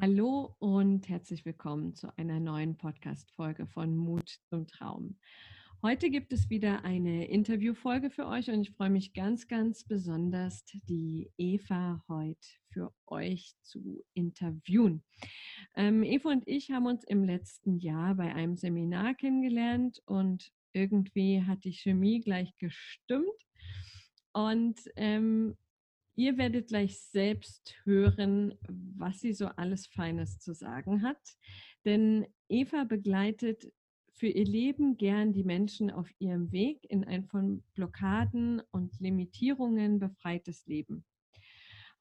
Hallo und herzlich willkommen zu einer neuen Podcast-Folge von Mut zum Traum. Heute gibt es wieder eine Interviewfolge für euch und ich freue mich ganz, ganz besonders, die Eva heute für euch zu interviewen. Ähm, Eva und ich haben uns im letzten Jahr bei einem Seminar kennengelernt und irgendwie hat die Chemie gleich gestimmt. Und ähm, Ihr werdet gleich selbst hören, was sie so alles Feines zu sagen hat. Denn Eva begleitet für ihr Leben gern die Menschen auf ihrem Weg in ein von Blockaden und Limitierungen befreites Leben.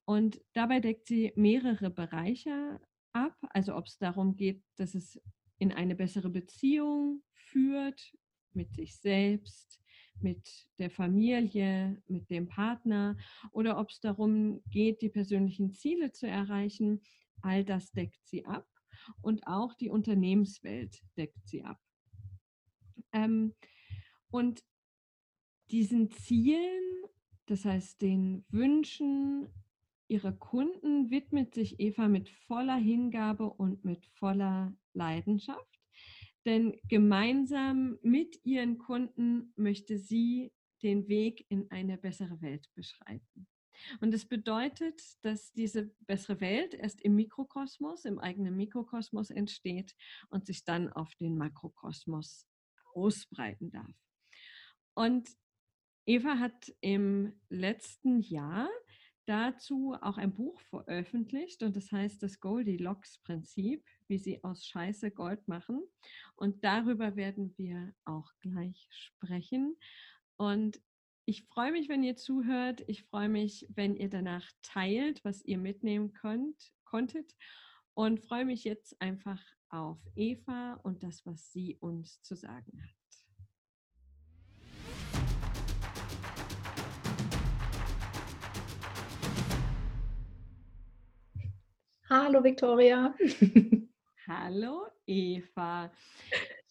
Und dabei deckt sie mehrere Bereiche ab, also ob es darum geht, dass es in eine bessere Beziehung führt mit sich selbst, mit der Familie, mit dem Partner oder ob es darum geht, die persönlichen Ziele zu erreichen. All das deckt sie ab und auch die Unternehmenswelt deckt sie ab. Ähm, und diesen Zielen, das heißt den Wünschen ihrer Kunden, widmet sich Eva mit voller Hingabe und mit voller Leidenschaft. Denn gemeinsam mit ihren Kunden möchte sie den Weg in eine bessere Welt beschreiten. Und das bedeutet, dass diese bessere Welt erst im Mikrokosmos, im eigenen Mikrokosmos entsteht und sich dann auf den Makrokosmos ausbreiten darf. Und Eva hat im letzten Jahr dazu auch ein Buch veröffentlicht und das heißt das Goldilocks-Prinzip, wie sie aus Scheiße Gold machen. Und darüber werden wir auch gleich sprechen. Und ich freue mich, wenn ihr zuhört. Ich freue mich, wenn ihr danach teilt, was ihr mitnehmen könnt, konntet. Und freue mich jetzt einfach auf Eva und das, was sie uns zu sagen hat. Hallo Victoria. Hallo Eva.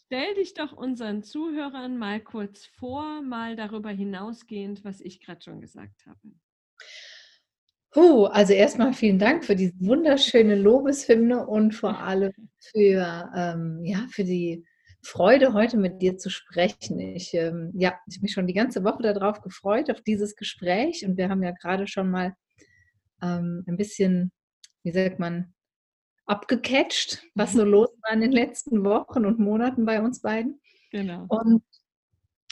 Stell dich doch unseren Zuhörern mal kurz vor, mal darüber hinausgehend, was ich gerade schon gesagt habe. Uh, also erstmal vielen Dank für diese wunderschöne Lobeshymne und vor allem für, ähm, ja, für die Freude, heute mit dir zu sprechen. Ich ähm, ja, ich habe mich schon die ganze Woche darauf gefreut, auf dieses Gespräch. Und wir haben ja gerade schon mal ähm, ein bisschen wie sagt man, abgecatcht, was so mhm. los war in den letzten Wochen und Monaten bei uns beiden. Genau. Und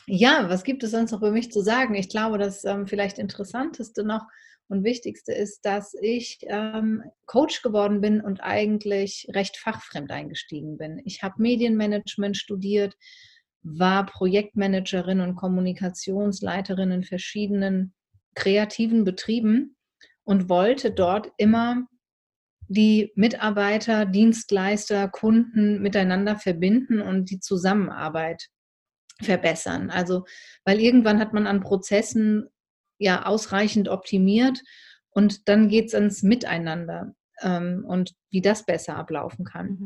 ja, was gibt es sonst noch für mich zu sagen? Ich glaube, das ähm, vielleicht Interessanteste noch und Wichtigste ist, dass ich ähm, Coach geworden bin und eigentlich recht fachfremd eingestiegen bin. Ich habe Medienmanagement studiert, war Projektmanagerin und Kommunikationsleiterin in verschiedenen kreativen Betrieben und wollte dort immer die Mitarbeiter, Dienstleister, Kunden miteinander verbinden und die Zusammenarbeit verbessern. Also, weil irgendwann hat man an Prozessen ja ausreichend optimiert und dann geht es ans Miteinander ähm, und wie das besser ablaufen kann. Mhm.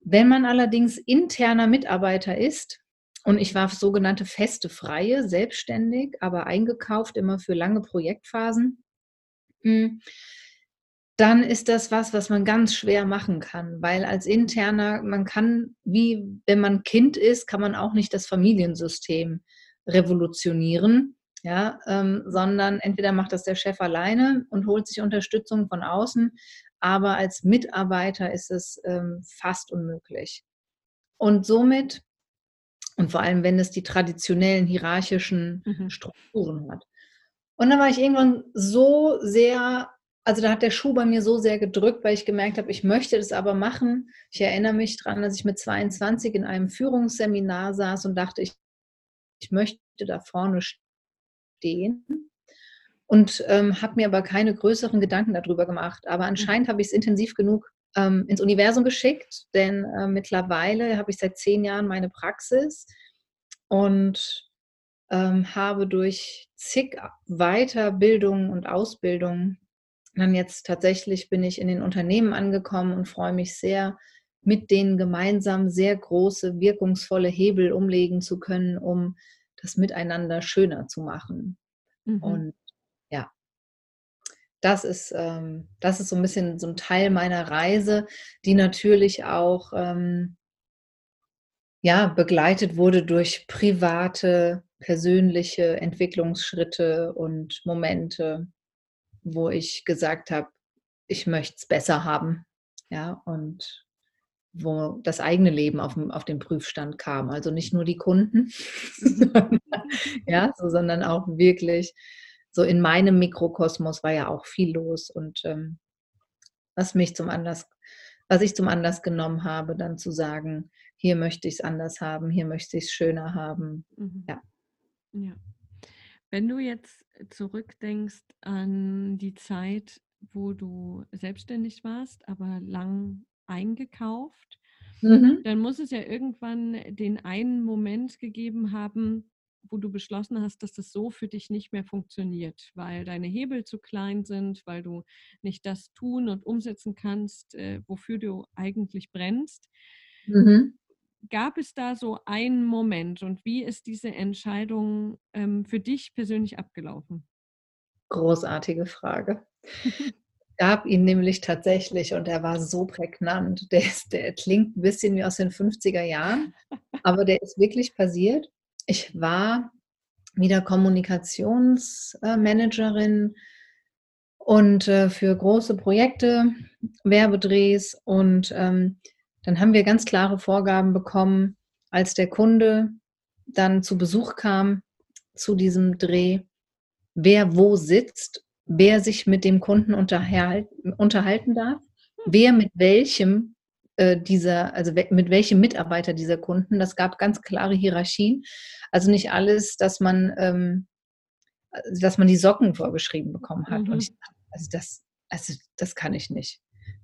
Wenn man allerdings interner Mitarbeiter ist, und ich war sogenannte feste Freie, selbstständig, aber eingekauft immer für lange Projektphasen, hm, dann ist das was, was man ganz schwer machen kann, weil als interner, man kann, wie wenn man Kind ist, kann man auch nicht das Familiensystem revolutionieren, ja, ähm, sondern entweder macht das der Chef alleine und holt sich Unterstützung von außen, aber als Mitarbeiter ist es ähm, fast unmöglich. Und somit, und vor allem, wenn es die traditionellen hierarchischen mhm. Strukturen hat. Und dann war ich irgendwann so sehr also da hat der Schuh bei mir so sehr gedrückt, weil ich gemerkt habe, ich möchte das aber machen. Ich erinnere mich daran, dass ich mit 22 in einem Führungsseminar saß und dachte, ich, ich möchte da vorne stehen und ähm, habe mir aber keine größeren Gedanken darüber gemacht. Aber anscheinend habe ich es intensiv genug ähm, ins Universum geschickt, denn äh, mittlerweile habe ich seit zehn Jahren meine Praxis und ähm, habe durch zig Weiterbildungen und Ausbildungen dann jetzt tatsächlich bin ich in den Unternehmen angekommen und freue mich sehr, mit denen gemeinsam sehr große, wirkungsvolle Hebel umlegen zu können, um das Miteinander schöner zu machen. Mhm. Und ja, das ist, ähm, das ist so ein bisschen so ein Teil meiner Reise, die natürlich auch ähm, ja, begleitet wurde durch private, persönliche Entwicklungsschritte und Momente, wo ich gesagt habe, ich möchte es besser haben. Ja, und wo das eigene Leben auf, auf den Prüfstand kam. Also nicht nur die Kunden, ja, so, sondern auch wirklich so in meinem Mikrokosmos war ja auch viel los und ähm, was mich zum Anlass, was ich zum Anlass genommen habe, dann zu sagen, hier möchte ich es anders haben, hier möchte ich es schöner haben. Mhm. Ja. Ja. Wenn du jetzt zurückdenkst an die Zeit, wo du selbstständig warst, aber lang eingekauft, mhm. dann muss es ja irgendwann den einen Moment gegeben haben, wo du beschlossen hast, dass das so für dich nicht mehr funktioniert, weil deine Hebel zu klein sind, weil du nicht das tun und umsetzen kannst, äh, wofür du eigentlich brennst. Mhm. Gab es da so einen Moment und wie ist diese Entscheidung ähm, für dich persönlich abgelaufen? Großartige Frage. gab ihn nämlich tatsächlich und er war so prägnant. Der, ist, der klingt ein bisschen wie aus den 50er Jahren, aber der ist wirklich passiert. Ich war wieder Kommunikationsmanagerin und äh, für große Projekte, Werbedrehs und ähm, dann haben wir ganz klare Vorgaben bekommen, als der Kunde dann zu Besuch kam zu diesem Dreh, wer wo sitzt wer sich mit dem Kunden unterhalten, darf, wer mit welchem äh, dieser, also mit welchem Mitarbeiter dieser Kunden. Das gab ganz klare Hierarchien. Also nicht alles, dass man, ähm, dass man die Socken vorgeschrieben bekommen hat. Mhm. Und ich, also das, also das kann ich nicht.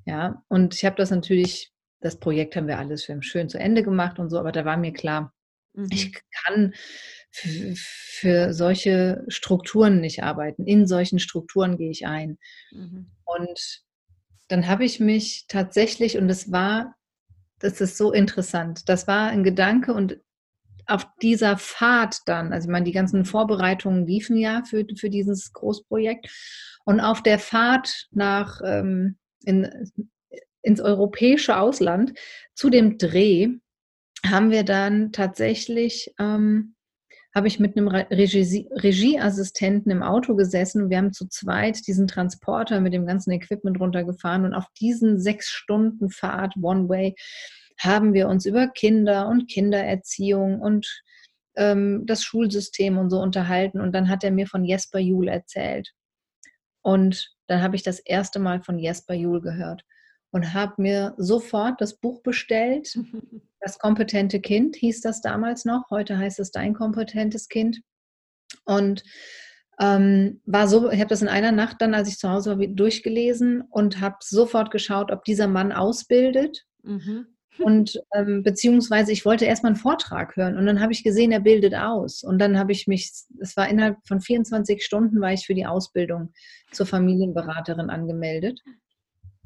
Ja, und ich habe das natürlich, das Projekt haben wir alles schön zu Ende gemacht und so, aber da war mir klar, mhm. ich kann für, solche Strukturen nicht arbeiten. In solchen Strukturen gehe ich ein. Mhm. Und dann habe ich mich tatsächlich, und das war, das ist so interessant, das war ein Gedanke und auf dieser Fahrt dann, also ich meine, die ganzen Vorbereitungen liefen ja für, für dieses Großprojekt. Und auf der Fahrt nach ähm, in, ins europäische Ausland. Zu dem Dreh haben wir dann tatsächlich ähm, habe ich mit einem Regie Regieassistenten im Auto gesessen. Und wir haben zu zweit diesen Transporter mit dem ganzen Equipment runtergefahren und auf diesen sechs Stunden Fahrt One Way haben wir uns über Kinder und Kindererziehung und ähm, das Schulsystem und so unterhalten. Und dann hat er mir von Jesper Juhl erzählt. Und dann habe ich das erste Mal von Jesper Juhl gehört und habe mir sofort das Buch bestellt. Das kompetente Kind hieß das damals noch. Heute heißt es dein kompetentes Kind. Und ähm, war so, ich habe das in einer Nacht dann, als ich zu Hause war, durchgelesen und habe sofort geschaut, ob dieser Mann ausbildet. Mhm. Und ähm, beziehungsweise ich wollte erstmal einen Vortrag hören und dann habe ich gesehen, er bildet aus. Und dann habe ich mich, es war innerhalb von 24 Stunden, war ich für die Ausbildung zur Familienberaterin angemeldet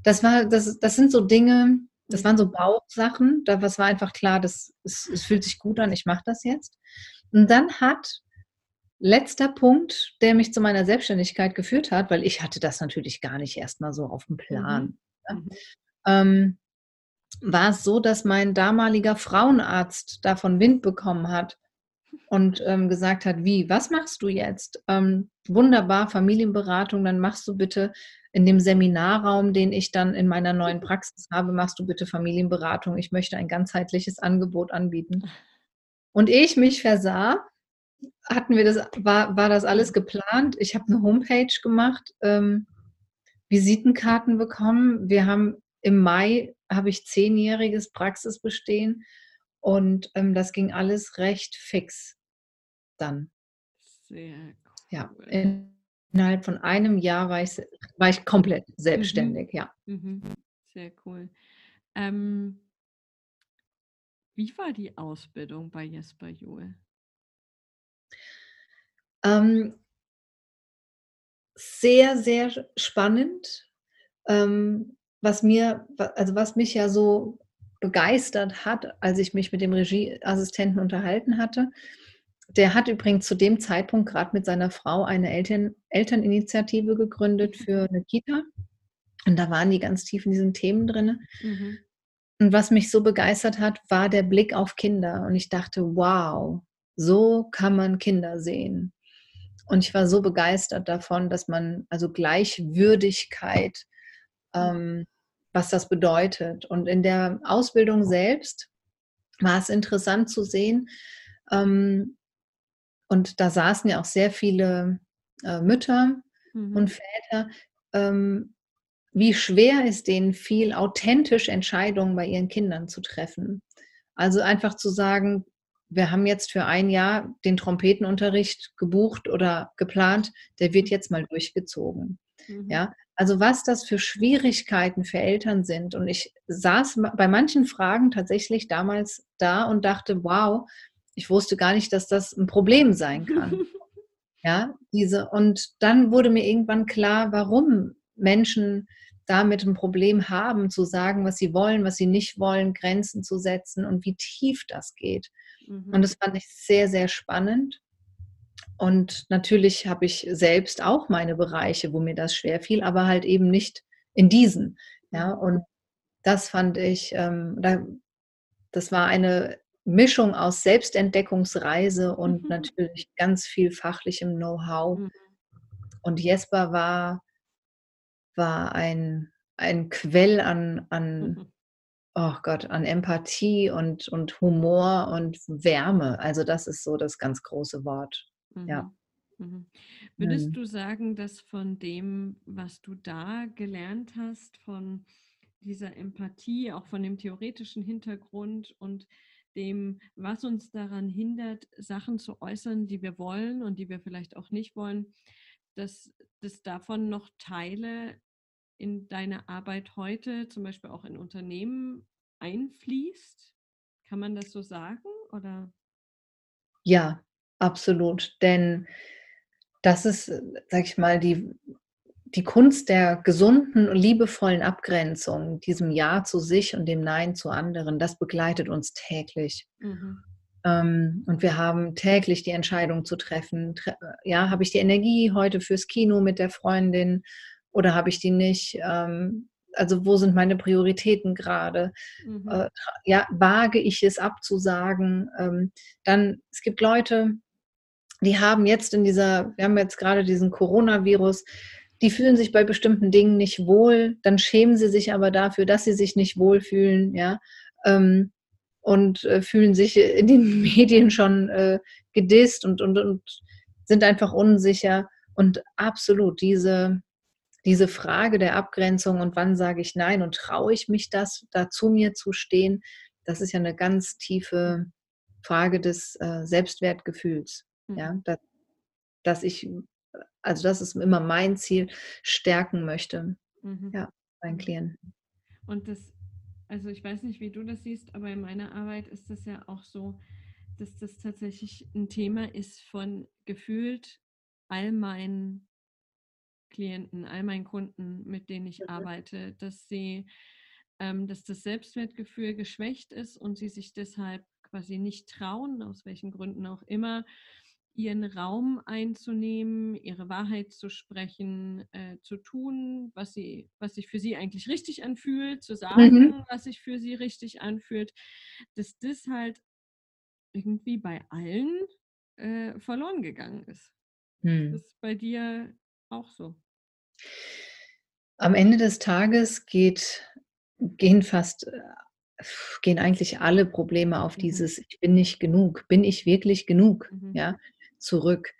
das war, das, das sind so Dinge, das waren so Bauchsachen, da was war einfach klar, das, es, es fühlt sich gut an, ich mache das jetzt. Und dann hat letzter Punkt, der mich zu meiner Selbstständigkeit geführt hat, weil ich hatte das natürlich gar nicht erstmal so auf dem Plan. Mhm. mhm. Ähm, war es so, dass mein damaliger Frauenarzt davon Wind bekommen hat und ähm, gesagt hat, wie, was machst du jetzt? Ähm, wunderbar, Familienberatung, dann machst du bitte in dem Seminarraum, den ich dann in meiner neuen Praxis habe, machst du bitte Familienberatung. Ich möchte ein ganzheitliches Angebot anbieten. Und ehe ich mich versah, hatten wir das, war, war das alles geplant. Ich habe eine Homepage gemacht, ähm, Visitenkarten bekommen. Wir haben im Mai habe ich zehnjähriges Praxisbestehen und ähm, das ging alles recht fix dann. Sehr cool. Ja, in, Innerhalb von einem Jahr war ich, war ich komplett mhm. selbstständig, mhm. ja. Mhm. Sehr cool. Ähm, wie war die Ausbildung bei Jesper Juhl? Ähm, sehr, sehr spannend. Ähm, was mir, also was mich ja so begeistert hat, als ich mich mit dem Regieassistenten unterhalten hatte, der hat übrigens zu dem Zeitpunkt gerade mit seiner Frau eine Eltern Elterninitiative gegründet für eine Kita. Und da waren die ganz tief in diesen Themen drin. Mhm. Und was mich so begeistert hat, war der Blick auf Kinder. Und ich dachte, wow, so kann man Kinder sehen. Und ich war so begeistert davon, dass man, also Gleichwürdigkeit, ähm, was das bedeutet. Und in der Ausbildung selbst war es interessant zu sehen, ähm, und da saßen ja auch sehr viele äh, Mütter mhm. und Väter, ähm, wie schwer es denen fiel, authentisch Entscheidungen bei ihren Kindern zu treffen. Also einfach zu sagen, wir haben jetzt für ein Jahr den Trompetenunterricht gebucht oder geplant, der wird jetzt mal durchgezogen. Mhm. Ja, also was das für Schwierigkeiten für Eltern sind. Und ich saß bei manchen Fragen tatsächlich damals da und dachte, wow, ich wusste gar nicht, dass das ein Problem sein kann. ja, diese, und dann wurde mir irgendwann klar, warum Menschen damit ein Problem haben, zu sagen, was sie wollen, was sie nicht wollen, Grenzen zu setzen und wie tief das geht. Mhm. Und das fand ich sehr, sehr spannend. Und natürlich habe ich selbst auch meine Bereiche, wo mir das schwer fiel, aber halt eben nicht in diesen. Ja, und das fand ich, ähm, da, das war eine Mischung aus Selbstentdeckungsreise und mhm. natürlich ganz viel fachlichem Know-how. Mhm. Und Jesper war, war ein, ein Quell an, an mhm. oh Gott, an Empathie und, und Humor und Wärme. Also das ist so das ganz große Wort. Mhm. Ja. Mhm. Würdest mhm. du sagen, dass von dem, was du da gelernt hast, von dieser Empathie, auch von dem theoretischen Hintergrund und dem, was uns daran hindert, Sachen zu äußern, die wir wollen und die wir vielleicht auch nicht wollen, dass, dass davon noch Teile in deine Arbeit heute, zum Beispiel auch in Unternehmen, einfließt? Kann man das so sagen? Oder? Ja, absolut. Denn das ist, sag ich mal, die die Kunst der gesunden und liebevollen Abgrenzung, diesem Ja zu sich und dem Nein zu anderen, das begleitet uns täglich. Mhm. Ähm, und wir haben täglich die Entscheidung zu treffen. ja, habe ich die Energie heute fürs Kino mit der Freundin oder habe ich die nicht? Ähm, also wo sind meine Prioritäten gerade? Mhm. Äh, ja, wage ich es abzusagen? Ähm, dann, es gibt Leute, die haben jetzt in dieser, wir haben jetzt gerade diesen Coronavirus, die fühlen sich bei bestimmten Dingen nicht wohl, dann schämen sie sich aber dafür, dass sie sich nicht wohlfühlen, ja, ähm, und äh, fühlen sich in den Medien schon äh, gedisst und, und, und sind einfach unsicher. Und absolut diese, diese Frage der Abgrenzung und wann sage ich Nein und traue ich mich das, da zu mir zu stehen, das ist ja eine ganz tiefe Frage des äh, Selbstwertgefühls. Mhm. Ja, dass, dass ich also das ist immer mein Ziel, stärken möchte. Mhm. Ja, meinen Klienten. Und das, also ich weiß nicht, wie du das siehst, aber in meiner Arbeit ist das ja auch so, dass das tatsächlich ein Thema ist von gefühlt all meinen Klienten, all meinen Kunden, mit denen ich mhm. arbeite, dass sie, ähm, dass das Selbstwertgefühl geschwächt ist und sie sich deshalb quasi nicht trauen, aus welchen Gründen auch immer, ihren Raum einzunehmen, ihre Wahrheit zu sprechen, äh, zu tun, was, sie, was sich für sie eigentlich richtig anfühlt, zu sagen, mhm. was sich für sie richtig anfühlt, dass das halt irgendwie bei allen äh, verloren gegangen ist. Mhm. Das ist bei dir auch so. Am Ende des Tages geht, gehen fast äh, gehen eigentlich alle Probleme auf mhm. dieses Ich bin nicht genug. Bin ich wirklich genug? Mhm. Ja, zurück.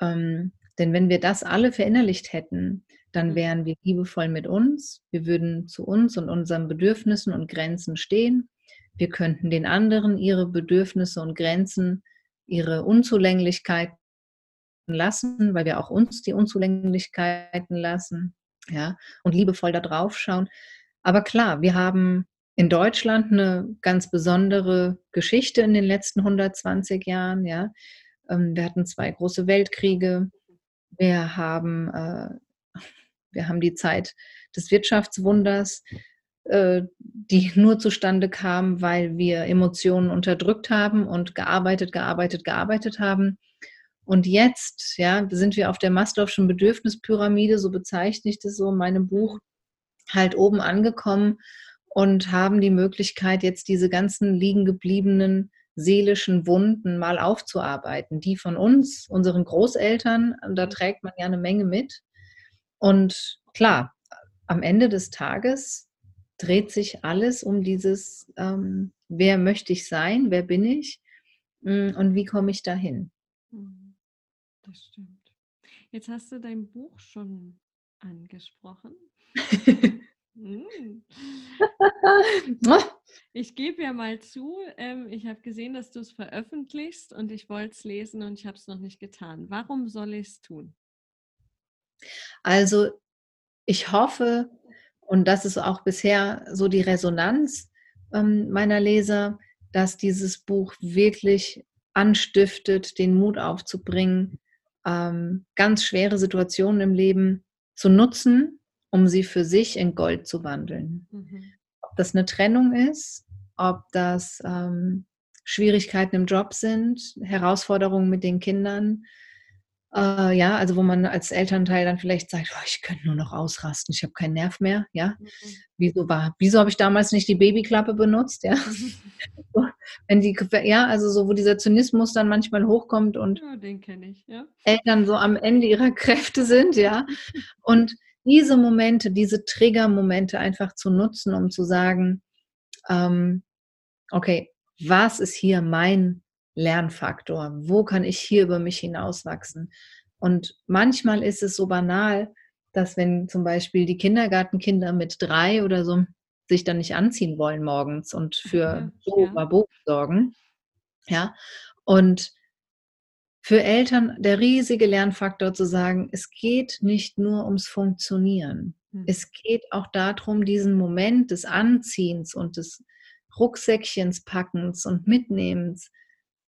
Ähm, denn wenn wir das alle verinnerlicht hätten, dann mhm. wären wir liebevoll mit uns, wir würden zu uns und unseren Bedürfnissen und Grenzen stehen, wir könnten den anderen ihre Bedürfnisse und Grenzen, ihre Unzulänglichkeiten lassen, weil wir auch uns die Unzulänglichkeiten lassen, ja, und liebevoll da drauf schauen. Aber klar, wir haben in Deutschland eine ganz besondere Geschichte in den letzten 120 Jahren, ja. Ähm, wir hatten zwei große Weltkriege. Wir haben, äh, wir haben die Zeit des Wirtschaftswunders. Äh, die nur zustande kam, weil wir Emotionen unterdrückt haben und gearbeitet, gearbeitet, gearbeitet haben. Und jetzt, ja, sind wir auf der Maslow'schen Bedürfnispyramide, so bezeichne ich das so in meinem Buch, halt oben angekommen und haben die Möglichkeit, jetzt diese ganzen liegen gebliebenen seelischen Wunden mal aufzuarbeiten. Die von uns, unseren Großeltern, da trägt man ja eine Menge mit. Und klar, am Ende des Tages dreht sich alles um dieses, ähm, wer möchte ich sein, wer bin ich mm, und wie komme ich dahin. Mhm. Das stimmt. Jetzt hast du dein Buch schon angesprochen. Hm. ich gebe ja mal zu, ähm, ich habe gesehen, dass du es veröffentlichst und ich wollte es lesen und ich habe es noch nicht getan. Warum soll ich es tun? Also ich hoffe, und das ist auch bisher so die Resonanz ähm, meiner Leser, dass dieses Buch wirklich anstiftet, den Mut aufzubringen, ähm, ganz schwere Situationen im Leben zu nutzen, um sie für sich in Gold zu wandeln. Mhm. Ob das eine Trennung ist, ob das ähm, Schwierigkeiten im Job sind, Herausforderungen mit den Kindern, äh, ja, also wo man als Elternteil dann vielleicht sagt, oh, ich könnte nur noch ausrasten, ich habe keinen Nerv mehr, ja. Mhm. Wieso war, wieso habe ich damals nicht die Babyklappe benutzt, ja? Mhm. Wenn die, ja, also so, wo dieser Zynismus dann manchmal hochkommt und ja, ich, ja. Eltern so am Ende ihrer Kräfte sind, ja. Und diese Momente, diese Triggermomente einfach zu nutzen, um zu sagen, ähm, okay, was ist hier mein Lernfaktor? Wo kann ich hier über mich hinauswachsen? Und manchmal ist es so banal, dass wenn zum Beispiel die Kindergartenkinder mit drei oder so sich dann nicht anziehen wollen morgens und für Bo ja. Bo sorgen, ja, und für Eltern der riesige Lernfaktor zu sagen, es geht nicht nur ums Funktionieren. Hm. Es geht auch darum, diesen Moment des Anziehens und des Rucksäckchens packens und Mitnehmens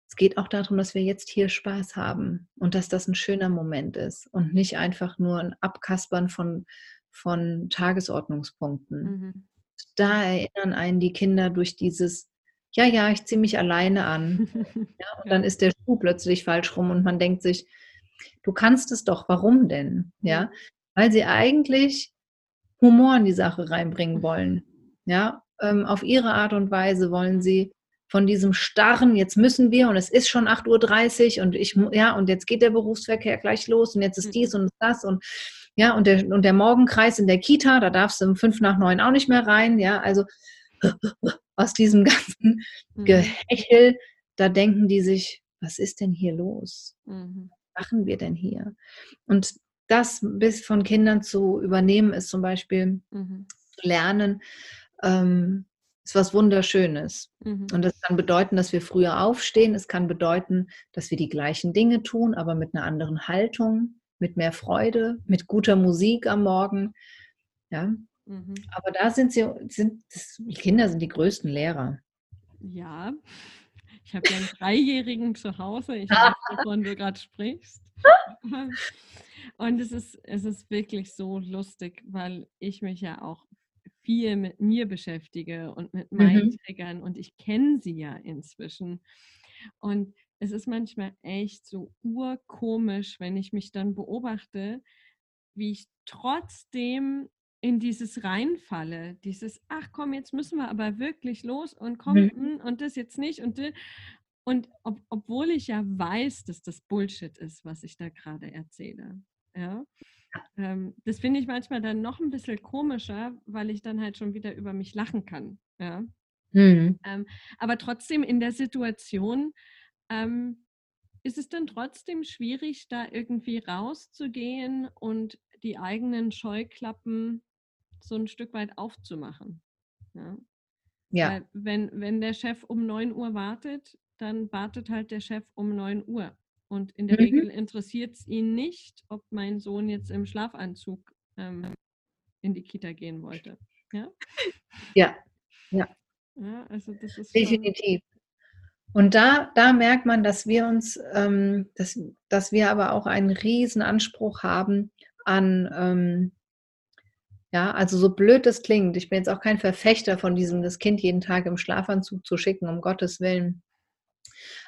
es geht auch darum, dass wir jetzt hier Spaß haben und dass das ein schöner Moment ist und nicht einfach nur ein Abkaspern von, von Tagesordnungspunkten. Mhm. Da erinnern einen die Kinder durch dieses, ja, ja, ich ziehe mich alleine an. ja, und dann ist der Schuh plötzlich falsch rum und man denkt sich, du kannst es doch, warum denn? Ja, weil sie eigentlich Humor in die Sache reinbringen wollen. Ja, ähm, auf ihre Art und Weise wollen sie von diesem starren, jetzt müssen wir und es ist schon 8.30 Uhr und ich, ja, und jetzt geht der Berufsverkehr gleich los und jetzt ist dies und das und ja, und der, und der Morgenkreis in der Kita, da darfst du um fünf nach neun auch nicht mehr rein, ja, also aus diesem ganzen mhm. Gehechel, da denken die sich, was ist denn hier los? Mhm. Was machen wir denn hier? Und das bis von Kindern zu übernehmen, ist zum Beispiel mhm. lernen, ähm, ist was Wunderschönes. Mhm. Und das kann bedeuten, dass wir früher aufstehen. Es kann bedeuten, dass wir die gleichen Dinge tun, aber mit einer anderen Haltung, mit mehr Freude, mit guter Musik am Morgen. Ja. Mhm. Aber da sind sie, sind, die Kinder sind die größten Lehrer. Ja, ich habe ja einen Dreijährigen zu Hause. Ich weiß, wovon du gerade sprichst. Und es ist, es ist wirklich so lustig, weil ich mich ja auch viel mit mir beschäftige und mit meinen mhm. Triggern und ich kenne sie ja inzwischen. Und es ist manchmal echt so urkomisch, wenn ich mich dann beobachte, wie ich trotzdem in dieses reinfalle, dieses, ach komm, jetzt müssen wir aber wirklich los und komm, mhm. Hm, und das jetzt nicht und und ob, obwohl ich ja weiß, dass das Bullshit ist, was ich da gerade erzähle. Ja. Ähm, das finde ich manchmal dann noch ein bisschen komischer, weil ich dann halt schon wieder über mich lachen kann. Ja? Mhm. Ähm, aber trotzdem in der Situation ähm, ist es dann trotzdem schwierig, da irgendwie rauszugehen und die eigenen Scheuklappen so ein Stück weit aufzumachen. Ja. ja. Weil wenn, wenn der Chef um 9 Uhr wartet, dann wartet halt der Chef um 9 Uhr. Und in der mhm. Regel interessiert es ihn nicht, ob mein Sohn jetzt im Schlafanzug ähm, in die Kita gehen wollte. Ja, ja. ja. ja also das ist Definitiv. Und da, da merkt man, dass wir uns, ähm, dass, dass wir aber auch einen riesen Anspruch haben an, ähm, Ja, also so blöd es klingt, ich bin jetzt auch kein Verfechter von diesem, das Kind jeden Tag im Schlafanzug zu schicken, um Gottes Willen.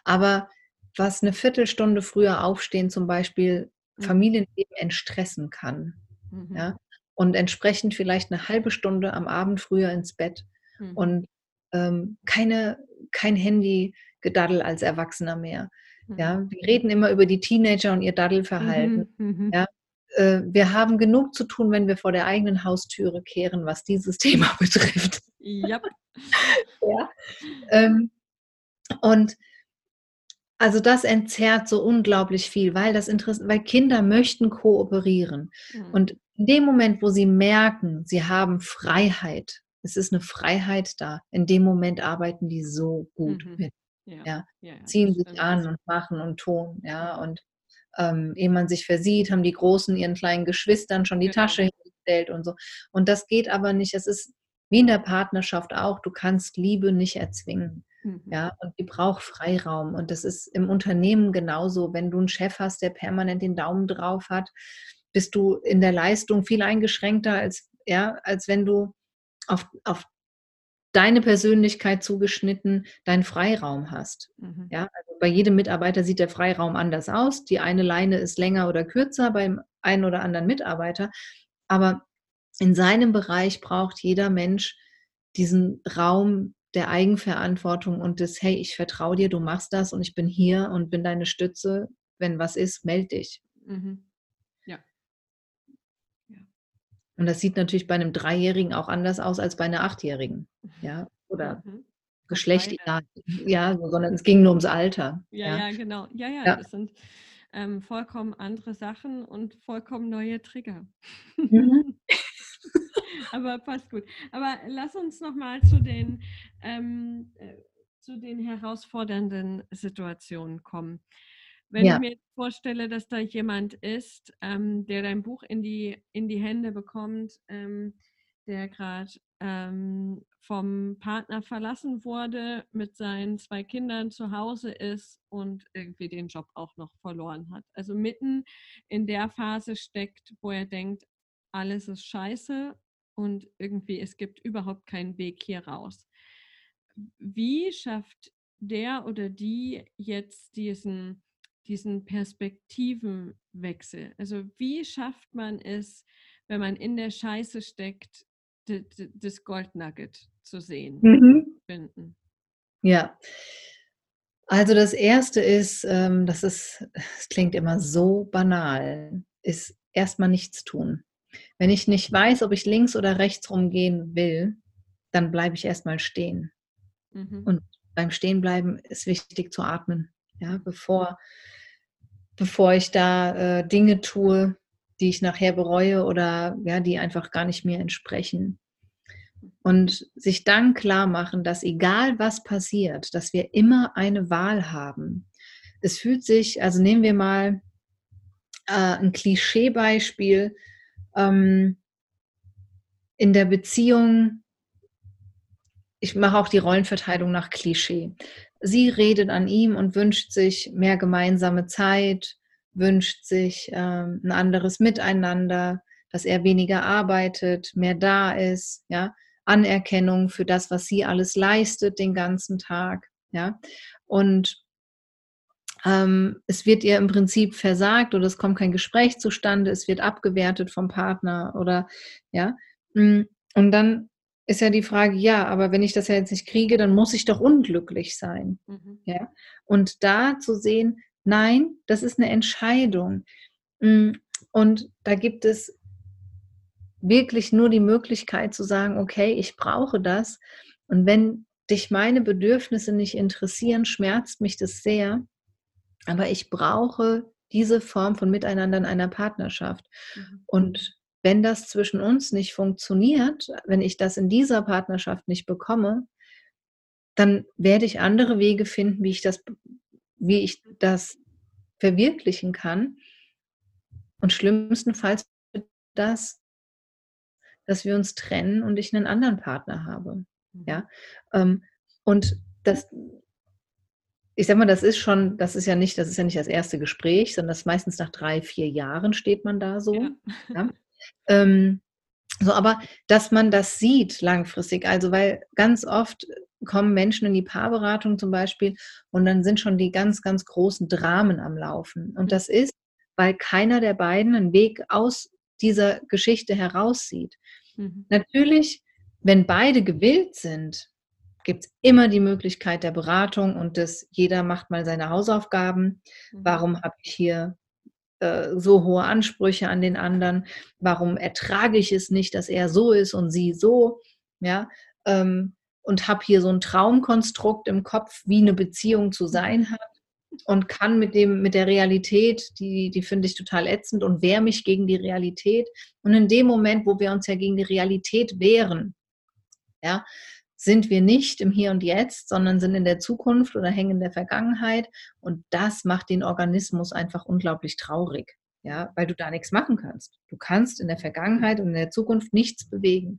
Aber was eine Viertelstunde früher aufstehen zum Beispiel mhm. Familienleben entstressen kann. Mhm. Ja? Und entsprechend vielleicht eine halbe Stunde am Abend früher ins Bett. Mhm. Und ähm, keine, kein Handy-Gedaddel als Erwachsener mehr. Ja? Mhm. Wir reden immer über die Teenager und ihr Daddelverhalten. Mhm. Ja? Äh, wir haben genug zu tun, wenn wir vor der eigenen Haustüre kehren, was dieses Thema betrifft. Yep. ja. Ähm, und also das entzerrt so unglaublich viel, weil das Interesse, weil Kinder möchten kooperieren. Mhm. Und in dem Moment, wo sie merken, sie haben Freiheit, es ist eine Freiheit da, in dem Moment arbeiten die so gut mhm. mit. Ja. Ja. ja. Ziehen sich an und machen und tun. Ja. Und ähm, ehe man sich versieht, haben die Großen ihren kleinen Geschwistern schon die genau. Tasche hingestellt und so. Und das geht aber nicht. Es ist wie in der Partnerschaft auch, du kannst Liebe nicht erzwingen. Mhm. Ja, und die braucht Freiraum. Und das ist im Unternehmen genauso. Wenn du einen Chef hast, der permanent den Daumen drauf hat, bist du in der Leistung viel eingeschränkter, als, ja, als wenn du auf, auf deine Persönlichkeit zugeschnitten deinen Freiraum hast. Mhm. Ja, also bei jedem Mitarbeiter sieht der Freiraum anders aus. Die eine Leine ist länger oder kürzer beim einen oder anderen Mitarbeiter. Aber in seinem Bereich braucht jeder Mensch diesen Raum der Eigenverantwortung und des, hey, ich vertraue dir, du machst das und ich bin hier und bin deine Stütze. Wenn was ist, melde dich. Mhm. Ja. ja. Und das sieht natürlich bei einem Dreijährigen auch anders aus als bei einer Achtjährigen. Ja, oder mhm. Geschlecht, ja, sondern es ging nur ums Alter. Ja, ja, ja genau. Ja, ja, ja, das sind ähm, vollkommen andere Sachen und vollkommen neue Trigger. Mhm. Aber passt gut. Aber lass uns noch mal zu den, ähm, äh, zu den herausfordernden Situationen kommen. Wenn ja. ich mir vorstelle, dass da jemand ist, ähm, der dein Buch in die, in die Hände bekommt, ähm, der gerade ähm, vom Partner verlassen wurde, mit seinen zwei Kindern zu Hause ist und irgendwie den Job auch noch verloren hat. Also mitten in der Phase steckt, wo er denkt, alles ist scheiße und irgendwie es gibt überhaupt keinen Weg hier raus. Wie schafft der oder die jetzt diesen, diesen Perspektivenwechsel? Also wie schafft man es, wenn man in der Scheiße steckt, das Goldnugget zu sehen, mhm. finden? Ja. Also das erste ist, ähm, das ist, es klingt immer so banal, ist erstmal nichts tun. Wenn ich nicht weiß, ob ich links oder rechts rumgehen will, dann bleibe ich erstmal stehen. Mhm. Und beim Stehenbleiben ist wichtig zu atmen, ja, bevor, bevor ich da äh, Dinge tue, die ich nachher bereue oder ja, die einfach gar nicht mir entsprechen. Und sich dann klar machen, dass egal was passiert, dass wir immer eine Wahl haben. Es fühlt sich, also nehmen wir mal äh, ein Klischeebeispiel, ähm, in der Beziehung, ich mache auch die Rollenverteilung nach Klischee. Sie redet an ihm und wünscht sich mehr gemeinsame Zeit, wünscht sich ähm, ein anderes Miteinander, dass er weniger arbeitet, mehr da ist, ja, Anerkennung für das, was sie alles leistet den ganzen Tag, ja. Und ähm, es wird ihr im Prinzip versagt oder es kommt kein Gespräch zustande, es wird abgewertet vom Partner oder ja. Mm, und dann ist ja die Frage, ja, aber wenn ich das ja jetzt nicht kriege, dann muss ich doch unglücklich sein. Mhm. Ja? Und da zu sehen, nein, das ist eine Entscheidung. Mm, und da gibt es wirklich nur die Möglichkeit zu sagen, okay, ich brauche das. Und wenn dich meine Bedürfnisse nicht interessieren, schmerzt mich das sehr. Aber ich brauche diese Form von Miteinander in einer Partnerschaft. Mhm. Und wenn das zwischen uns nicht funktioniert, wenn ich das in dieser Partnerschaft nicht bekomme, dann werde ich andere Wege finden, wie ich das, wie ich das verwirklichen kann. Und schlimmstenfalls das, dass wir uns trennen und ich einen anderen Partner habe. Ja, mhm. ähm, und das, ich sag mal, das ist schon, das ist ja nicht, das ist ja nicht das erste Gespräch, sondern das meistens nach drei, vier Jahren steht man da so. Ja. Ja. Ähm, So, aber dass man das sieht langfristig, also weil ganz oft kommen Menschen in die Paarberatung zum Beispiel und dann sind schon die ganz, ganz großen Dramen am Laufen. Und das ist, weil keiner der beiden einen Weg aus dieser Geschichte heraussieht. Mhm. Natürlich, wenn beide gewillt sind, gibt es immer die Möglichkeit der Beratung und dass jeder macht mal seine Hausaufgaben. Mhm. Warum habe ich hier äh, so hohe Ansprüche an den anderen? Warum ertrage ich es nicht, dass er so ist und sie so? Ja, ähm, und habe hier so ein Traumkonstrukt im Kopf, wie eine Beziehung zu sein hat und kann mit dem mit der Realität, die die finde ich total ätzend und wehre mich gegen die Realität und in dem Moment, wo wir uns ja gegen die Realität wehren, ja, sind wir nicht im Hier und Jetzt, sondern sind in der Zukunft oder hängen in der Vergangenheit. Und das macht den Organismus einfach unglaublich traurig, ja, weil du da nichts machen kannst. Du kannst in der Vergangenheit und in der Zukunft nichts bewegen.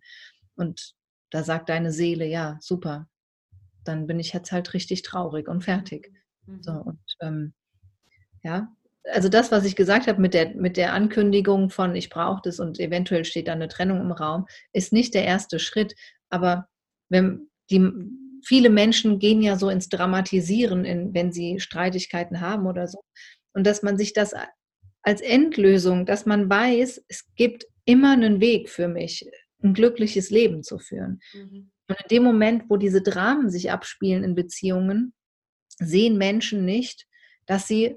Und da sagt deine Seele, ja, super, dann bin ich jetzt halt richtig traurig und fertig. Mhm. So, und ähm, ja, also das, was ich gesagt habe mit der, mit der Ankündigung von ich brauche das und eventuell steht da eine Trennung im Raum, ist nicht der erste Schritt. Aber wenn die, viele Menschen gehen ja so ins Dramatisieren, in, wenn sie Streitigkeiten haben oder so. Und dass man sich das als Endlösung, dass man weiß, es gibt immer einen Weg für mich, ein glückliches Leben zu führen. Mhm. Und in dem Moment, wo diese Dramen sich abspielen in Beziehungen, sehen Menschen nicht, dass sie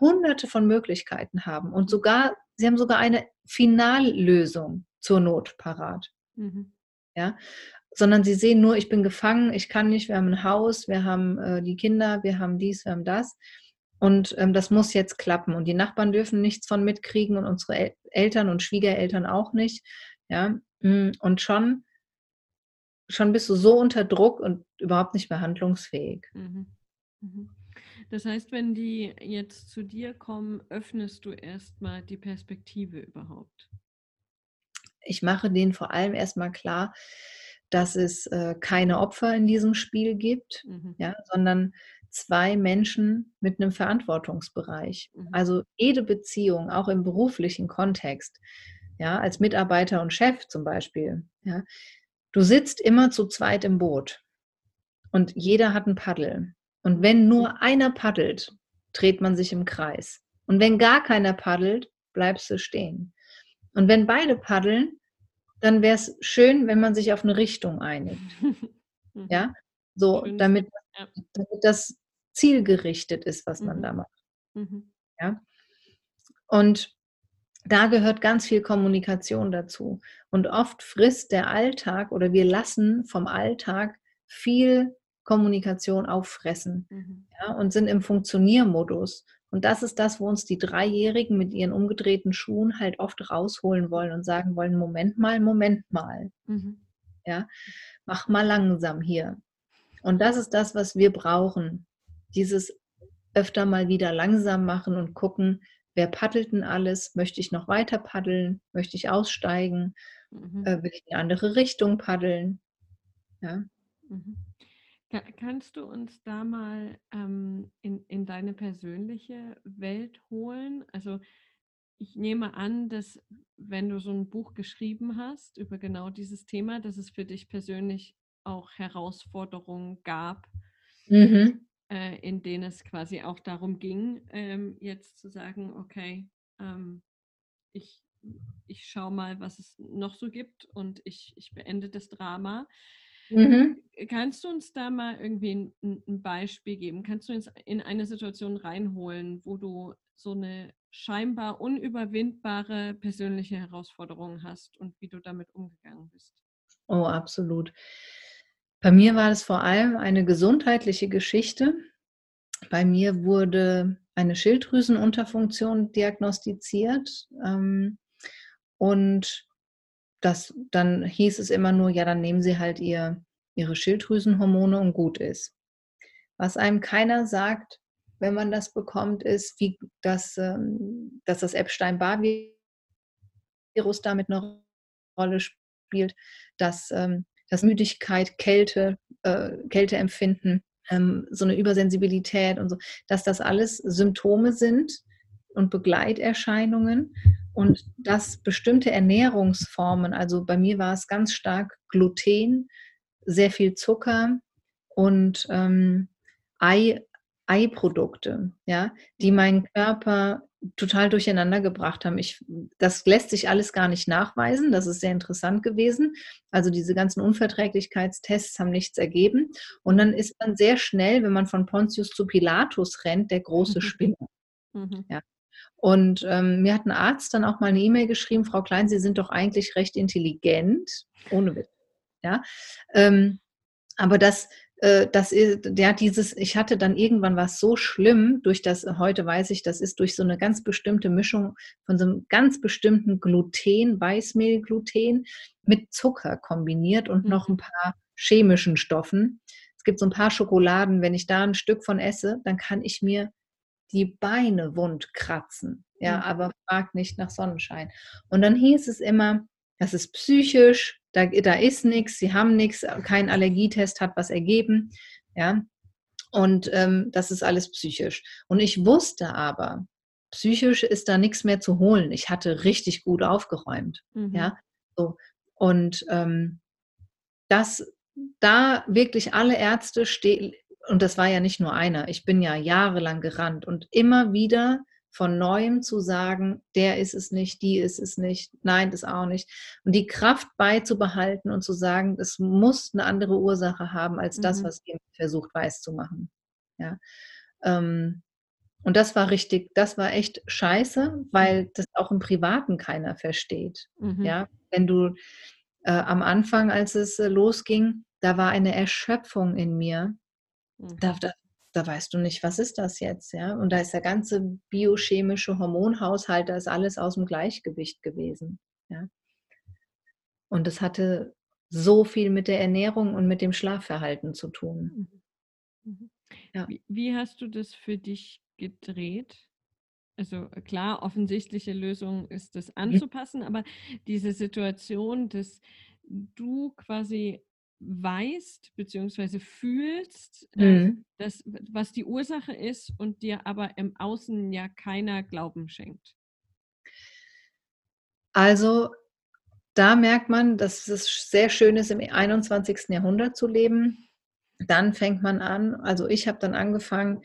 hunderte von Möglichkeiten haben und sogar, sie haben sogar eine Finallösung zur Not parat. Mhm. Ja, sondern sie sehen nur, ich bin gefangen, ich kann nicht, wir haben ein Haus, wir haben äh, die Kinder, wir haben dies, wir haben das. Und ähm, das muss jetzt klappen. Und die Nachbarn dürfen nichts von mitkriegen und unsere El Eltern und Schwiegereltern auch nicht. Ja, mm, und schon, schon bist du so unter Druck und überhaupt nicht mehr handlungsfähig. Mhm. Mhm. Das heißt, wenn die jetzt zu dir kommen, öffnest du erstmal die Perspektive überhaupt? Ich mache denen vor allem erstmal klar, dass es äh, keine Opfer in diesem Spiel gibt, mhm. ja, sondern zwei Menschen mit einem Verantwortungsbereich. Mhm. Also jede Beziehung, auch im beruflichen Kontext, ja, als Mitarbeiter und Chef zum Beispiel, ja, du sitzt immer zu zweit im Boot und jeder hat ein Paddel. Und wenn nur einer paddelt, dreht man sich im Kreis. Und wenn gar keiner paddelt, bleibst du stehen. Und wenn beide paddeln, dann wäre es schön, wenn man sich auf eine Richtung einigt. ja, so, damit, damit das zielgerichtet ist, was man mhm. da macht. Mhm. Ja, und da gehört ganz viel Kommunikation dazu. Und oft frisst der Alltag oder wir lassen vom Alltag viel Kommunikation auffressen mhm. ja, und sind im Funktioniermodus. Und das ist das, wo uns die Dreijährigen mit ihren umgedrehten Schuhen halt oft rausholen wollen und sagen wollen, Moment mal, Moment mal. Mhm. Ja, mach mal langsam hier. Und das ist das, was wir brauchen. Dieses öfter mal wieder langsam machen und gucken, wer paddelt denn alles? Möchte ich noch weiter paddeln? Möchte ich aussteigen? Mhm. Äh, will ich in eine andere Richtung paddeln? Ja. Mhm. Kannst du uns da mal ähm, in, in deine persönliche Welt holen? Also ich nehme an, dass wenn du so ein Buch geschrieben hast über genau dieses Thema, dass es für dich persönlich auch Herausforderungen gab, mhm. äh, in denen es quasi auch darum ging, ähm, jetzt zu sagen, okay, ähm, ich, ich schaue mal, was es noch so gibt und ich, ich beende das Drama. Mhm. Kannst du uns da mal irgendwie ein, ein, Beispiel geben? Kannst du uns in eine Situation reinholen, wo du so eine scheinbar unüberwindbare persönliche Herausforderung hast und wie du damit umgegangen bist? Oh, absolut. Bei mir war es vor allem eine gesundheitliche Geschichte. Bei mir wurde eine Schilddrüsenunterfunktion diagnostiziert. Ähm, und das, dann hieß es immer nur, ja, dann nehmen Sie halt ihr, Ihre Schilddrüsenhormone und gut ist. Was einem keiner sagt, wenn man das bekommt, ist, wie das, ähm, dass das Epstein-Barr-Virus damit eine Rolle spielt, dass, ähm, dass Müdigkeit, Kälte, äh, Kälteempfinden, ähm, so eine Übersensibilität und so, dass das alles Symptome sind und Begleiterscheinungen und dass bestimmte Ernährungsformen, also bei mir war es ganz stark Gluten, sehr viel Zucker und ähm, Ei, Eiprodukte, ja, die meinen Körper total durcheinander gebracht haben. Ich, das lässt sich alles gar nicht nachweisen. Das ist sehr interessant gewesen. Also diese ganzen Unverträglichkeitstests haben nichts ergeben. Und dann ist man sehr schnell, wenn man von Pontius zu Pilatus rennt, der große mhm. Spinner. Mhm. Ja. Und ähm, mir hat ein Arzt dann auch mal eine E-Mail geschrieben, Frau Klein, Sie sind doch eigentlich recht intelligent, ohne Witz. Ja. Ähm, aber das, äh, das ist, ja, dieses, ich hatte dann irgendwann was so schlimm, durch das, heute weiß ich, das ist durch so eine ganz bestimmte Mischung von so einem ganz bestimmten Gluten, Weißmehlgluten mit Zucker kombiniert und mhm. noch ein paar chemischen Stoffen. Es gibt so ein paar Schokoladen, wenn ich da ein Stück von esse, dann kann ich mir die Beine wund kratzen. Ja, mhm. aber frag nicht nach Sonnenschein. Und dann hieß es immer, das ist psychisch, da, da ist nichts, sie haben nichts, kein Allergietest hat was ergeben, ja, und ähm, das ist alles psychisch. Und ich wusste aber, psychisch ist da nichts mehr zu holen. Ich hatte richtig gut aufgeräumt, mhm. ja, so. Und ähm, dass da wirklich alle Ärzte stehen, und das war ja nicht nur einer, ich bin ja jahrelang gerannt und immer wieder von neuem zu sagen, der ist es nicht, die ist es nicht, nein, das auch nicht. Und die Kraft beizubehalten und zu sagen, es muss eine andere Ursache haben als das, mhm. was ihr versucht weiß zu machen. Ja. Ähm, und das war richtig, das war echt scheiße, weil mhm. das auch im Privaten keiner versteht. Mhm. Ja, wenn du äh, am Anfang, als es äh, losging, da war eine Erschöpfung in mir. Mhm. Da, da, da weißt du nicht, was ist das jetzt, ja? Und da ist der ganze biochemische Hormonhaushalt, da ist alles aus dem Gleichgewicht gewesen, ja? Und das hatte so viel mit der Ernährung und mit dem Schlafverhalten zu tun. Mhm. mhm. Ja. Wie, wie hast du das für dich gedreht? Also klar, offensichtliche Lösung ist das mhm. anzupassen, aber diese Situation, dass du quasi weißt bzw. fühlst, äh, mhm. dass, was die Ursache ist und dir aber im Außen ja keiner Glauben schenkt. Also da merkt man, dass es sehr schön ist, im 21. Jahrhundert zu leben. Dann fängt man an, also ich habe dann angefangen,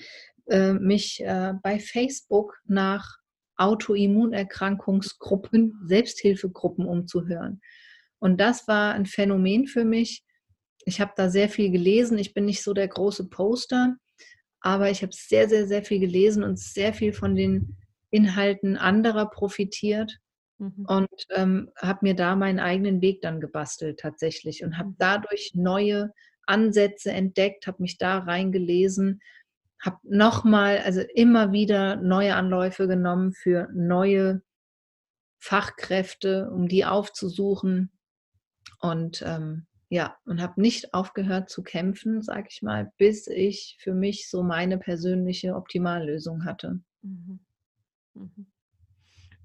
äh, mich äh, bei Facebook nach Autoimmunerkrankungsgruppen, Selbsthilfegruppen umzuhören. Und das war ein Phänomen für mich, ich habe da sehr viel gelesen. Ich bin nicht so der große Poster, aber ich habe sehr, sehr, sehr viel gelesen und sehr viel von den Inhalten anderer profitiert mhm. und ähm, habe mir da meinen eigenen Weg dann gebastelt tatsächlich und habe mhm. dadurch neue Ansätze entdeckt, habe mich da reingelesen, habe nochmal, also immer wieder neue Anläufe genommen für neue Fachkräfte, um die aufzusuchen und ähm, ja, und habe nicht aufgehört zu kämpfen, sag ich mal, bis ich für mich so meine persönliche Optimallösung hatte. Mhm. Mhm.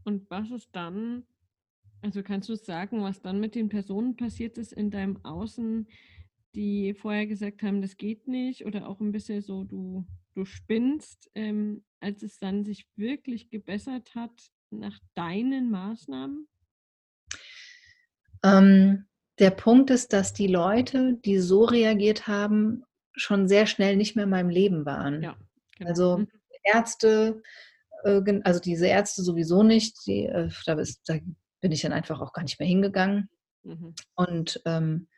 Und was ist dann, also kannst du sagen, was dann mit den Personen passiert ist in deinem Außen, die vorher gesagt haben, das geht nicht oder auch ein bisschen so, du, du spinnst, ähm, als es dann sich wirklich gebessert hat nach deinen Maßnahmen? Ähm, der Punkt ist, dass die Leute, die so reagiert haben, schon sehr schnell nicht mehr in meinem Leben waren. Ja, genau. Also mhm. Ärzte, äh, also diese Ärzte sowieso nicht, die, äh, da, bin ich dann einfach auch gar nicht mehr hingegangen. Mhm. Und ähm,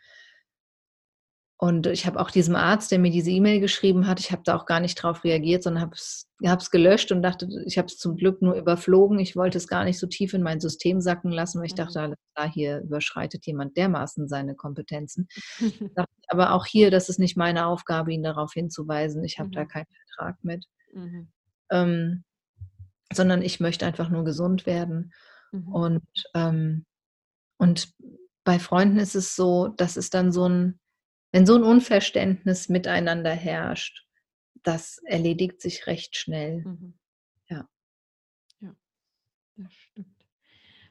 und ich habe auch diesem Arzt, der mir diese E-Mail geschrieben hat, ich habe da auch gar nicht drauf reagiert, sondern habe es gelöscht und dachte, ich habe es zum Glück nur überflogen. Ich wollte es gar nicht so tief in mein System sacken lassen, weil ich dachte, mhm. alles klar, hier überschreitet jemand dermaßen seine Kompetenzen. Aber auch hier, das ist nicht meine Aufgabe, ihn darauf hinzuweisen. Ich habe mhm. da keinen Vertrag mit. Mhm. Ähm, sondern ich möchte einfach nur gesund werden. Mhm. Und, ähm, und bei Freunden ist es so, das ist dann so ein wenn so ein Unverständnis miteinander herrscht, das erledigt sich recht schnell. Mhm. Ja. Ja, das stimmt.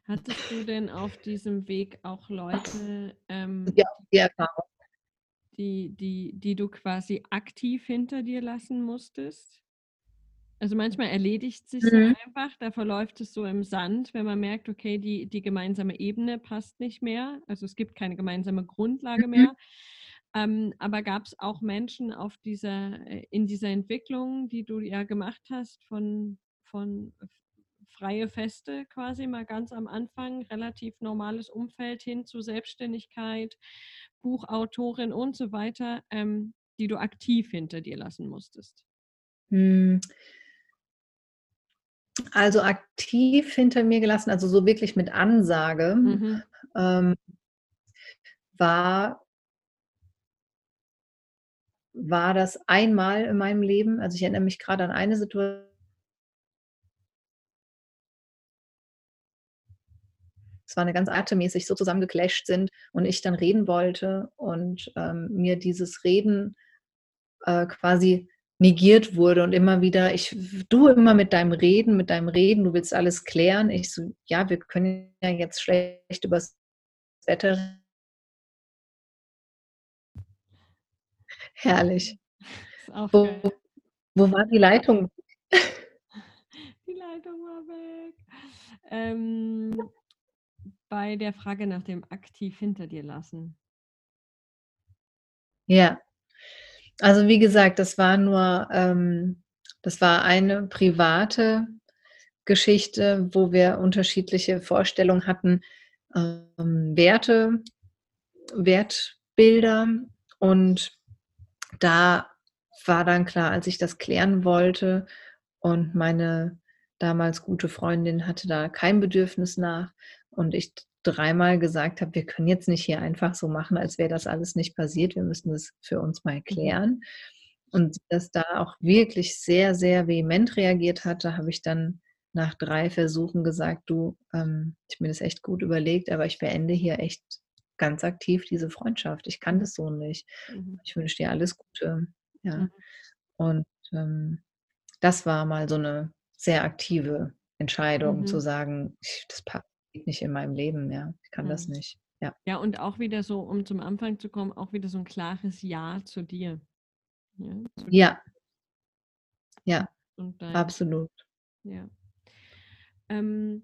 Hattest du denn auf diesem Weg auch Leute, ähm, ja, die Erfahrung. Die, die, die du quasi aktiv hinter dir lassen musstest? Also manchmal erledigt sich Mhm. einfach, da verläuft es so im Sand, wenn man merkt, okay, die, die gemeinsame Ebene passt nicht mehr. Also es gibt keine gemeinsame Grundlage Mhm. mehr. Ähm, aber gab es auch Menschen auf dieser, äh, in dieser Entwicklung, die du ja gemacht hast, von, von freie Feste quasi mal ganz am Anfang, relativ normales Umfeld hin zu Selbstständigkeit, Buchautorin und so weiter, ähm, die du aktiv hinter dir lassen musstest? Hm, also aktiv hinter mir gelassen, also so wirklich mit Ansage, Mhm. ähm, war war das einmal in meinem Leben. Also, ich erinnere mich grade an eine Situation es war 'ne ganz atemmäßig so zusammengeclasht sind und ich dann reden wollte und, ähm, mir dieses Reden, äh, quasi negiert wurde und immer wieder: „Ich du immer mit deinem Reden, mit deinem Reden, du willst alles klären.“ Ich so: „Ja, wir können ja jetzt schlecht übers Wetter“ Herrlich. Wo wo war die Leitung? Die Leitung war weg. Ähm, bei der Frage nach dem aktiv hinter dir lassen. Ja. Also, wie gesagt, das war nur ähm, das war eine private Geschichte, wo wir unterschiedliche Vorstellungen hatten, ähm, Werte Wertbilder. Und da war dann klar, als ich das klären wollte und meine damals gute Freundin hatte da kein Bedürfnis nach und ich dreimal gesagt habe: „Wir können jetzt nicht hier einfach so machen, als wäre das alles nicht passiert. Wir müssen das für uns mal Mhm. klären.“ Und dass da auch wirklich sehr, sehr vehement reagiert hat, da habe ich dann nach 3 Versuchen gesagt: „Du, ähm, ich habe mir das echt gut überlegt, aber ich beende hier echt ganz aktiv diese Freundschaft. Ich kann das so nicht. Mhm. Ich wünsche dir alles Gute.“ Ja. Mhm. Und, ähm, das war mal so 'ne sehr aktive Entscheidung zu Mhm. sagen: „Ich das passt geht nicht in meinem Leben mehr. Ich kann das Mhm. nicht.“ Ja. Ja, und auch wieder so, um zum Anfang zu kommen, auch wieder so 'n klares Ja zu dir, ja, zu Ja. Ja, dein absolut. ja. Ähm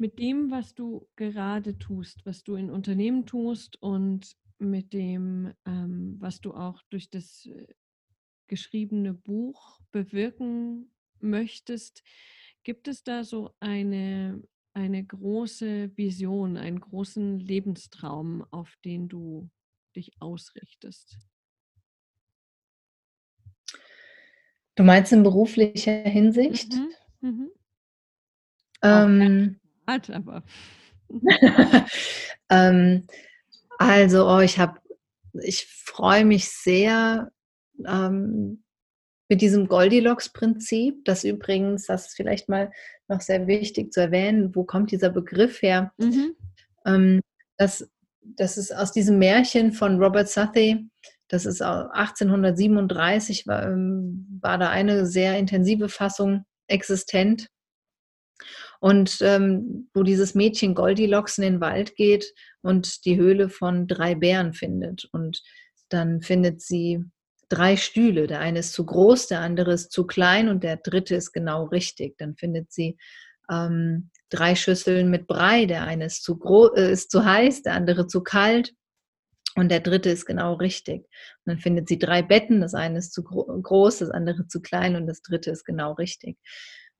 mit dem, was du gerade tust, was du in Unternehmen tust und mit dem, ähm, was du auch durch das, äh, geschriebene Buch bewirken möchtest, gibt es da so eine eine große Vision, einen großen Lebenstraum, auf den du dich ausrichtest? Du meinst in beruflicher Hinsicht? Mhm, gerne Ähm privat, aber Ähm, also, oh, ich habe ich freue mich sehr, ähm, mit diesem Goldilocks-Prinzip, das übrigens das ist vielleicht mal noch sehr wichtig zu erwähnen, wo kommt dieser Begriff her? Mhm. Ähm, das das ist aus diesem Märchen von Robert Southey. Das ist au 1837 war, ähm war da eine sehr intensive Fassung existent. Und, ähm, wo dieses Mädchen Goldilocks in den Wald geht und die Höhle von 3 Bären findet. Und dann findet sie 3 Stühle. Der eine ist zu groß, der andere ist zu klein und der 3. ist genau richtig. Dann findet sie, ähm, 3 Schüsseln mit Brei. Der eine ist zu gro äh, ist zu heiß, der andere zu kalt und der 3. ist genau richtig. Und dann findet sie 3 Betten. Das eine ist zu gro groß, das andere zu klein und das 3. ist genau richtig.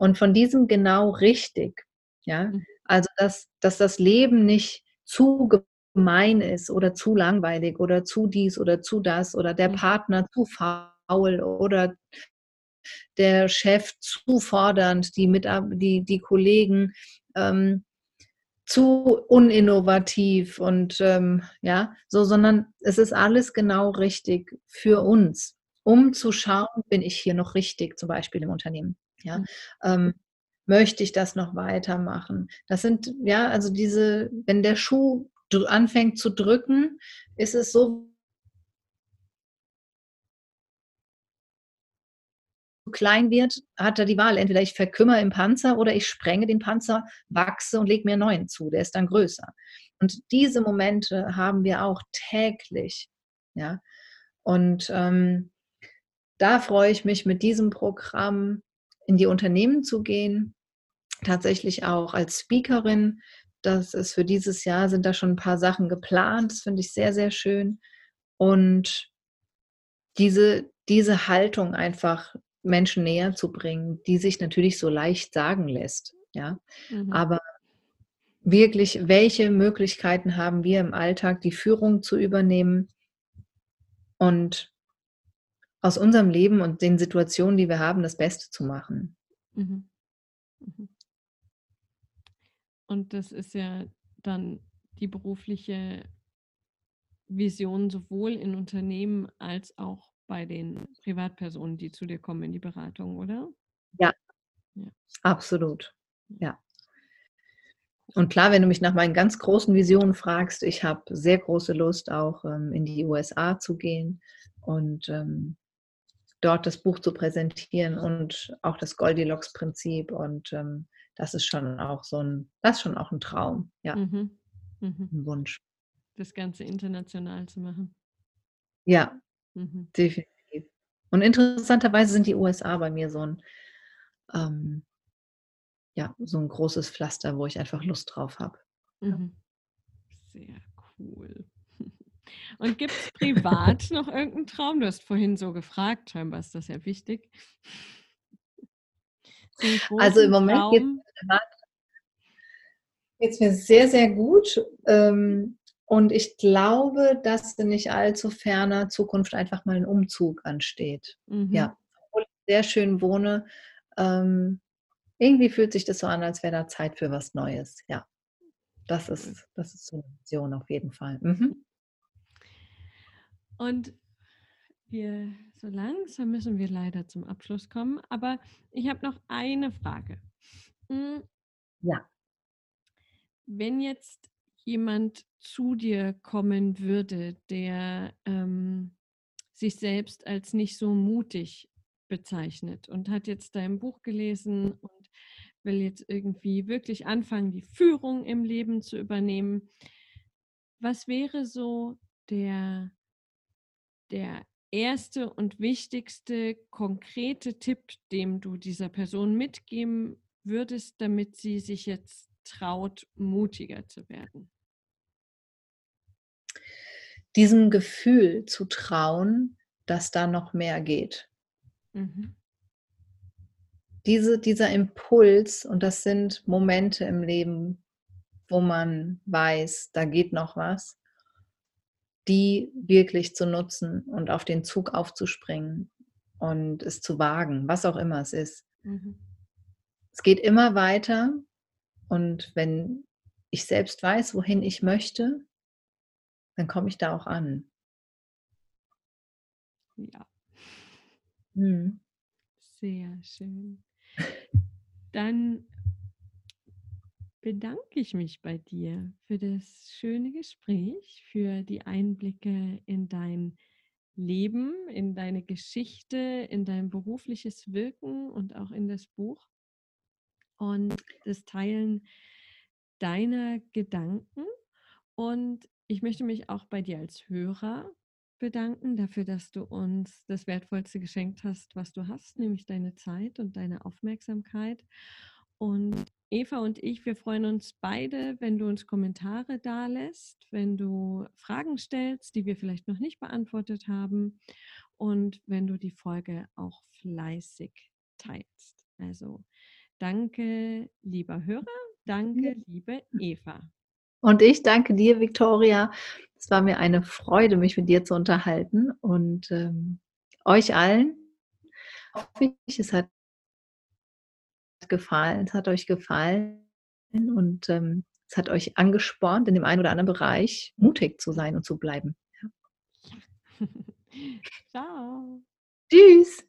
Und von diesem genau richtig, ja, Mhm. also, dass dass das Leben nicht zu gemein ist oder zu langweilig oder zu dies oder zu das oder der Mhm. Partner zu faul oder der Chef zu fordernd, die Mitab die die Kollegen, ähm, zu uninnovativ und, ähm, ja, so, sondern es ist alles genau richtig für uns, um zu schauen, bin ich hier noch richtig, zum Beispiel im Unternehmen, ja? Mhm. Ähm, möchte ich das noch weitermachen? Das sind ja, also, diese wenn der Schuh anfängt zu drücken, ist es so klein wird, hat er die Wahl. Entweder ich verkümmere im Panzer oder ich sprenge den Panzer, wachse und lege mir 'n neuen zu, der ist dann größer. Und diese Momente haben wir auch täglich, ja? Und, ähm da freue ich mich, mit diesem Programm in die Unternehmen zu gehen. Tatsächlich auch als Speakerin. Das ist für dieses Jahr sind da schon ein paar Sachen geplant. Das finde ich sehr, sehr schön. Und diese, diese Haltung einfach Menschen näher zu bringen, die sich natürlich so leicht sagen lässt. Ja, mhm. aber wirklich, welche Möglichkeiten haben wir im Alltag, die Führung zu übernehmen und aus unserem Leben und den Situationen, die wir haben, das Beste zu machen. Mhm. Mhm. Und das ist ja dann die berufliche Vision sowohl in Unternehmen als auch bei den Privatpersonen, die zu dir kommen in die Beratung, oder? Ja, ja. absolut. Ja. Und klar, wenn du mich nach meinen ganz großen Visionen fragst, ich habe sehr große Lust, auch ähm, in die USA zu gehen und ähm, dort das Buch zu präsentieren und auch das Goldilocks-Prinzip. Und ähm, das ist schon auch so ein, das ist schon auch ein Traum, ja. Mhm. Mhm. Ein Wunsch. Das Ganze international zu machen. Ja, mhm. definitiv. Und interessanterweise sind die USA bei mir so ein ähm, ja, so ein großes Pflaster, wo ich einfach Lust drauf habe. Mhm. Sehr cool. Und gibt es privat noch irgendeinen Traum? Du hast vorhin so gefragt, scheinbar ist das ja wichtig. Also im Moment geht es mir sehr, sehr gut. Ähm, und ich glaube, dass in nicht allzu ferner Zukunft einfach mal ein Umzug ansteht. Mhm. Ja, obwohl ich sehr schön wohne, ähm, irgendwie fühlt sich das so an, als wäre da Zeit für was Neues. Ja, das ist, das ist so eine Vision auf jeden Fall. Mhm. Und wir, so langsam müssen wir leider zum Abschluss kommen, aber ich habe noch eine Frage. Hm, ja. Wenn jetzt jemand zu dir kommen würde, der ähm, sich selbst als nicht so mutig bezeichnet und hat jetzt dein Buch gelesen und will jetzt irgendwie wirklich anfangen, die Führung im Leben zu übernehmen. Was wäre so der, der erste und wichtigste konkrete Tipp, dem du dieser Person mitgeben würdest, damit sie sich jetzt traut, mutiger zu werden? Diesem Gefühl zu trauen, dass da noch mehr geht. Mhm diese, dieser Impuls, und das sind Momente im Leben, wo man weiß, da geht noch was, die wirklich zu nutzen und auf den Zug aufzuspringen und es zu wagen, was auch immer es ist. Mhm. Es geht immer weiter und wenn ich selbst weiß, wohin ich möchte, dann komme ich da auch an. Ja. Hm. Sehr schön. Dann bedanke ich mich bei dir für das schöne Gespräch, für die Einblicke in dein Leben, in deine Geschichte, in dein berufliches Wirken und auch in das Buch und das Teilen deiner Gedanken. Und ich möchte mich auch bei dir als Hörer bedanken dafür, dass du uns das Wertvollste geschenkt hast, was du hast, nämlich deine Zeit und deine Aufmerksamkeit. Und Eva und ich, wir freuen uns beide, wenn du uns Kommentare dalässt, wenn du Fragen stellst, die wir vielleicht noch nicht beantwortet haben und wenn du die Folge auch fleißig teilst. Also danke, lieber Hörer, danke, liebe Eva. Und ich danke dir, Victoria. Es war mir eine Freude, mich mit dir zu unterhalten und ähm, euch allen. Hoffe ich, es hat gefallen, es hat euch gefallen und ähm, es hat euch angespornt, in dem einen oder anderen Bereich mutig zu sein und zu bleiben. Ja. Ciao. Tschüss.